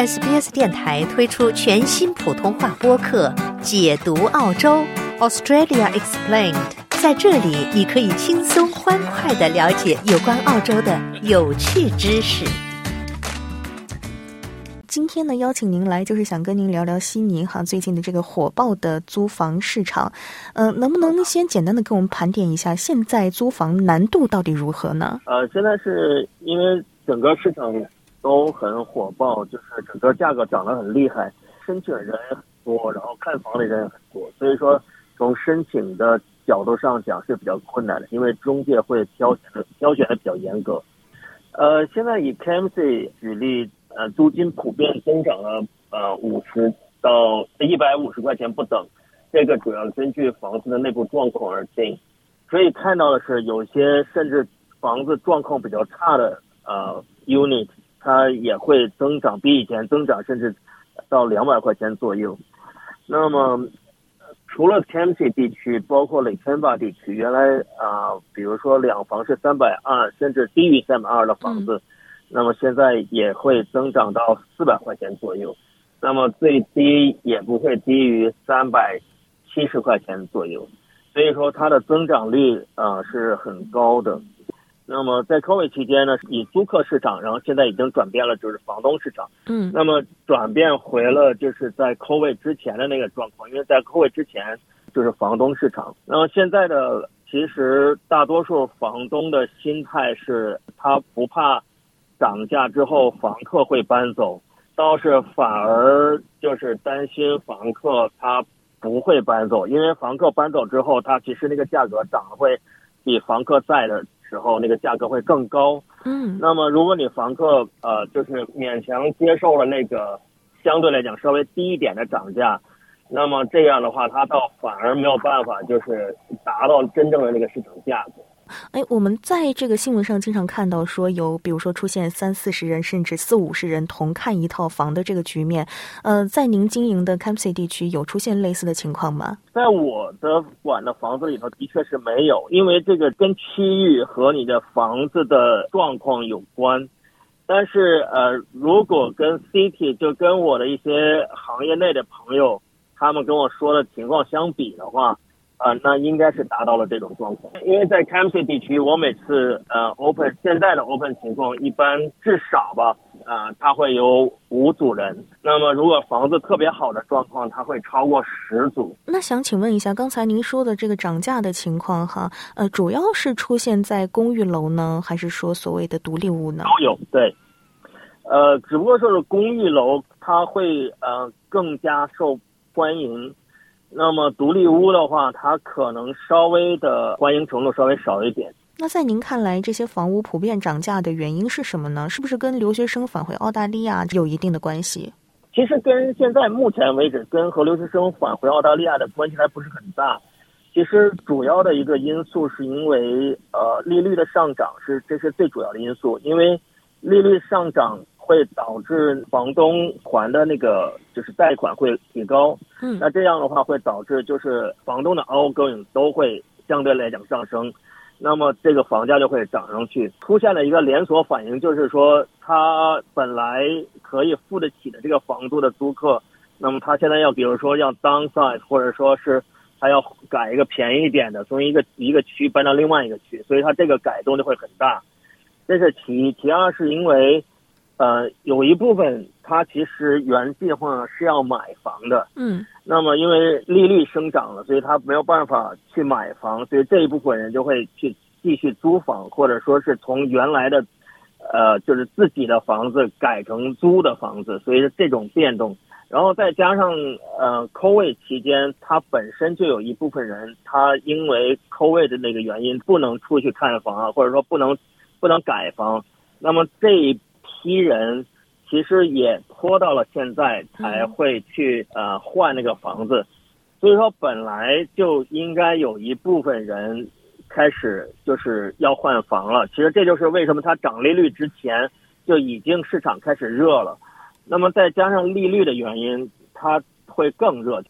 SBS 电台推出全新普通话播客《解读澳洲 Australia Explained》。在这里，你可以轻松欢快的了解有关澳洲的有趣知识。今天呢，邀请您来就是想跟您聊聊悉尼哈最近的这个火爆的租房市场。呃，能不能先简单的跟我们盘点一下现在租房难度到底如何呢？呃，现在是因为整个市场。都很火爆，就是整个价格涨得很厉害，申请人也很多，然后看房的人也很多，所以说从申请的角度上讲是比较困难的，因为中介会挑选挑选的比较严格。呃，现在以 KMC 举例，呃，租金普遍增长了呃五十到一百五十块钱不等，这个主要根据房子的内部状况而定。可以看到的是，有些甚至房子状况比较差的呃 unit。它也会增长，比以前增长，甚至到两百块钱左右。那么，除了 p y 地区，包括 l a k e n b a 地区，原来啊，比如说两房是三百二，甚至低于三百二的房子，那么现在也会增长到四百块钱左右。那么最低也不会低于三百七十块钱左右。所以说它的增长率啊是很高的。那么在 COVID 期间呢，以租客市场，然后现在已经转变了，就是房东市场。嗯。那么转变回了就是在 COVID 之前的那个状况，因为在 COVID 之前就是房东市场。那么现在的其实大多数房东的心态是，他不怕涨价之后房客会搬走，倒是反而就是担心房客他不会搬走，因为房客搬走之后，他其实那个价格涨会比房客在的。时候那个价格会更高，嗯，那么如果你房客呃就是勉强接受了那个相对来讲稍微低一点的涨价，那么这样的话他倒反而没有办法就是达到真正的那个市场价格。哎，我们在这个新闻上经常看到说有，比如说出现三四十人甚至四五十人同看一套房的这个局面。呃，在您经营的 Campsie 地区有出现类似的情况吗？在我的管的房子里头，的确是没有，因为这个跟区域和你的房子的状况有关。但是呃，如果跟 City 就跟我的一些行业内的朋友他们跟我说的情况相比的话。啊，那应该是达到了这种状况，因为在 Campsie 地区，我每次呃 open 现在的 open 情况，一般至少吧，啊，它会有五组人。那么如果房子特别好的状况，它会超过十组。那想请问一下，刚才您说的这个涨价的情况哈，呃，主要是出现在公寓楼呢，还是说所谓的独立屋呢？都有，对，呃，只不过说是公寓楼，它会呃更加受欢迎。那么独立屋的话，它可能稍微的欢迎程度稍微少一点。那在您看来，这些房屋普遍涨价的原因是什么呢？是不是跟留学生返回澳大利亚有一定的关系？其实跟现在目前为止，跟和留学生返回澳大利亚的关系还不是很大。其实主要的一个因素是因为呃利率的上涨是这是最主要的因素，因为利率上涨。会导致房东还的那个就是贷款会提高，嗯，那这样的话会导致就是房东的 outgoing 都会相对来讲上升，那么这个房价就会涨上去，出现了一个连锁反应，就是说他本来可以付得起的这个房租的租客，那么他现在要比如说要 downsize，或者说是他要改一个便宜一点的，从一个一个区搬到另外一个区，所以他这个改动就会很大，这是其一，其二是因为。呃，有一部分他其实原计划是要买房的，嗯，那么因为利率生长了，所以他没有办法去买房，所以这一部分人就会去继续租房，或者说是从原来的，呃，就是自己的房子改成租的房子，所以这种变动，然后再加上呃，COVID 期间，他本身就有一部分人，他因为 COVID 的那个原因不能出去看房啊，或者说不能不能改房，那么这一。批人其实也拖到了现在才会去呃换那个房子，所以说本来就应该有一部分人开始就是要换房了。其实这就是为什么它涨利率之前就已经市场开始热了，那么再加上利率的原因，它会更热。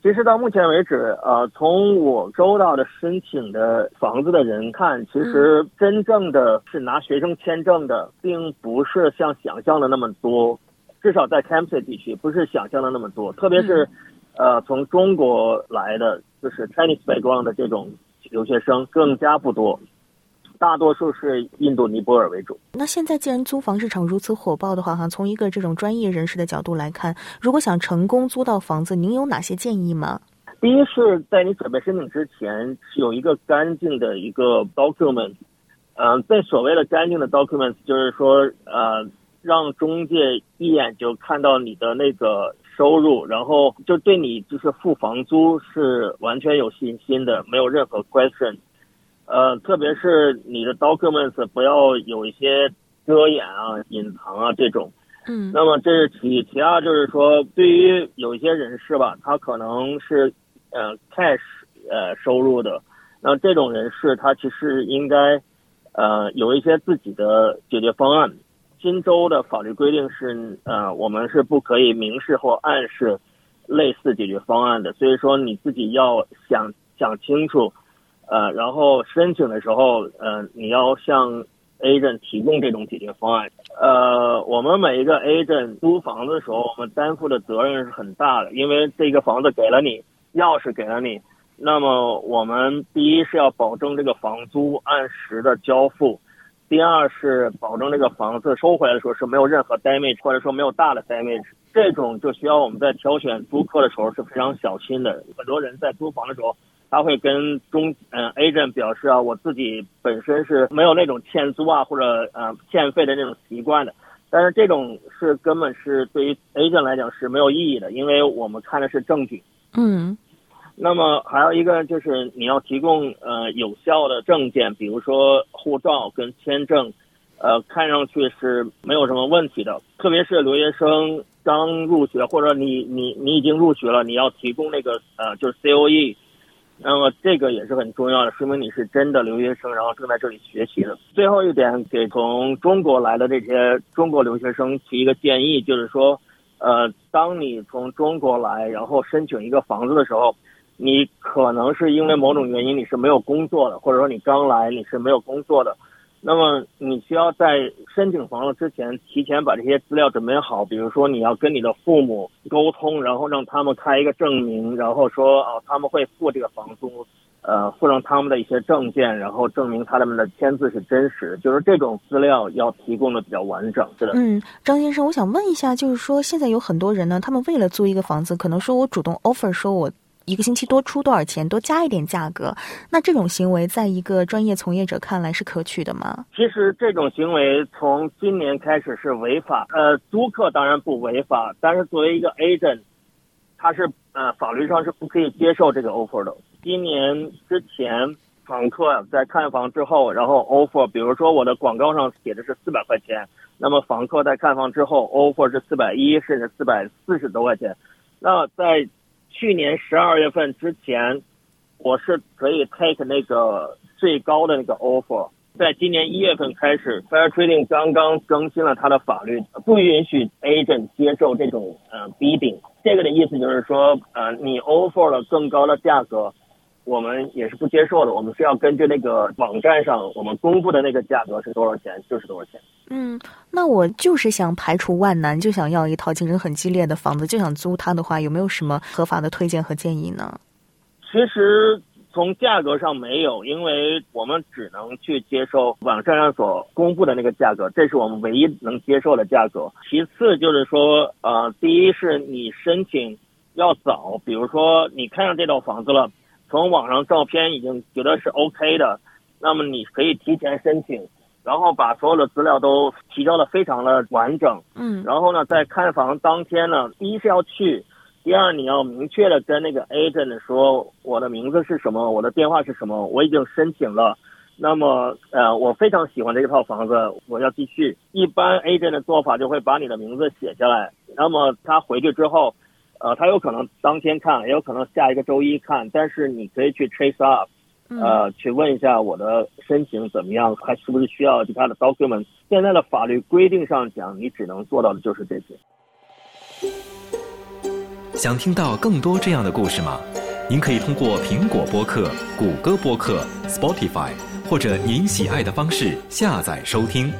其实到目前为止，呃，从我收到的申请的房子的人看，其实真正的是拿学生签证的，并不是像想象的那么多。至少在 Campsite 地区不是想象的那么多，特别是，呃，从中国来的就是 Chinese background 的这种留学生更加不多，大多数是印度尼泊尔为主。那现在既然租房市场如此火爆的话，哈，从一个这种专业人士的角度来看，如果想成功租到房子，您有哪些建议吗？第一是在你准备申请之前，是有一个干净的一个 document，嗯，在所谓的干净的 document，就是说，呃。让中介一眼就看到你的那个收入，然后就对你就是付房租是完全有信心的，没有任何 question。呃，特别是你的 documents 不要有一些遮掩啊、隐藏啊这种。嗯。那么这是其其二，就是说对于有一些人士吧，他可能是呃 cash 呃收入的，那这种人士他其实应该呃有一些自己的解决方案。新州的法律规定是，呃，我们是不可以明示或暗示类似解决方案的。所以说你自己要想想清楚，呃，然后申请的时候，呃，你要向 agent 提供这种解决方案。呃，我们每一个 agent 租房子的时候，我们担负的责任是很大的，因为这个房子给了你，钥匙给了你，那么我们第一是要保证这个房租按时的交付。第二是保证这个房子收回来的时候是没有任何 damage，或者说没有大的 damage，这种就需要我们在挑选租客的时候是非常小心的。很多人在租房的时候，他会跟中嗯 agent 表示啊，我自己本身是没有那种欠租啊或者呃欠费的那种习惯的，但是这种是根本是对于 agent 来讲是没有意义的，因为我们看的是证据。嗯。那么还有一个就是你要提供呃有效的证件，比如说护照跟签证，呃，看上去是没有什么问题的。特别是留学生刚入学，或者你你你已经入学了，你要提供那个呃就是 C O E，那么这个也是很重要的，说明你是真的留学生，然后正在这里学习的。最后一点，给从中国来的这些中国留学生提一个建议，就是说，呃，当你从中国来，然后申请一个房子的时候。你可能是因为某种原因你是没有工作的，或者说你刚来你是没有工作的，那么你需要在申请房子之前提前把这些资料准备好，比如说你要跟你的父母沟通，然后让他们开一个证明，然后说啊他们会付这个房租，呃附上他们的一些证件，然后证明他们的签字是真实，就是这种资料要提供的比较完整。是的。嗯，张先生，我想问一下，就是说现在有很多人呢，他们为了租一个房子，可能说我主动 offer 说我。一个星期多出多少钱，多加一点价格，那这种行为在一个专业从业者看来是可取的吗？其实这种行为从今年开始是违法。呃，租客当然不违法，但是作为一个 agent，他是呃法律上是不可以接受这个 offer 的。今年之前，房客在看房之后，然后 offer，比如说我的广告上写的是四百块钱，那么房客在看房之后 offer 是四百一，甚至四百四十多块钱，那在去年十二月份之前，我是可以 take 那个最高的那个 offer。在今年一月份开始，Fair Trading 刚刚更新了它的法律，不允许 agent 接受这种呃 bidding。这个的意思就是说，呃，你 offer 了更高的价格。我们也是不接受的，我们是要根据那个网站上我们公布的那个价格是多少钱就是多少钱。嗯，那我就是想排除万难，就想要一套竞争很激烈的房子，就想租它的话，有没有什么合法的推荐和建议呢？其实从价格上没有，因为我们只能去接受网站上所公布的那个价格，这是我们唯一能接受的价格。其次就是说，呃，第一是你申请要早，比如说你看上这套房子了。从网上照片已经觉得是 OK 的，那么你可以提前申请，然后把所有的资料都提交的非常的完整。嗯，然后呢，在看房当天呢，第一是要去，第二你要明确的跟那个 agent 说我的名字是什么，我的电话是什么，我已经申请了。那么呃，我非常喜欢这套房子，我要继续。一般 agent 的做法就会把你的名字写下来，那么他回去之后。呃，他有可能当天看，也有可能下一个周一看，但是你可以去 trace up，呃，去问一下我的申请怎么样，还是不是需要其他的 document。现在的法律规定上讲，你只能做到的就是这些。想听到更多这样的故事吗？您可以通过苹果播客、谷歌播客、Spotify 或者您喜爱的方式下载收听。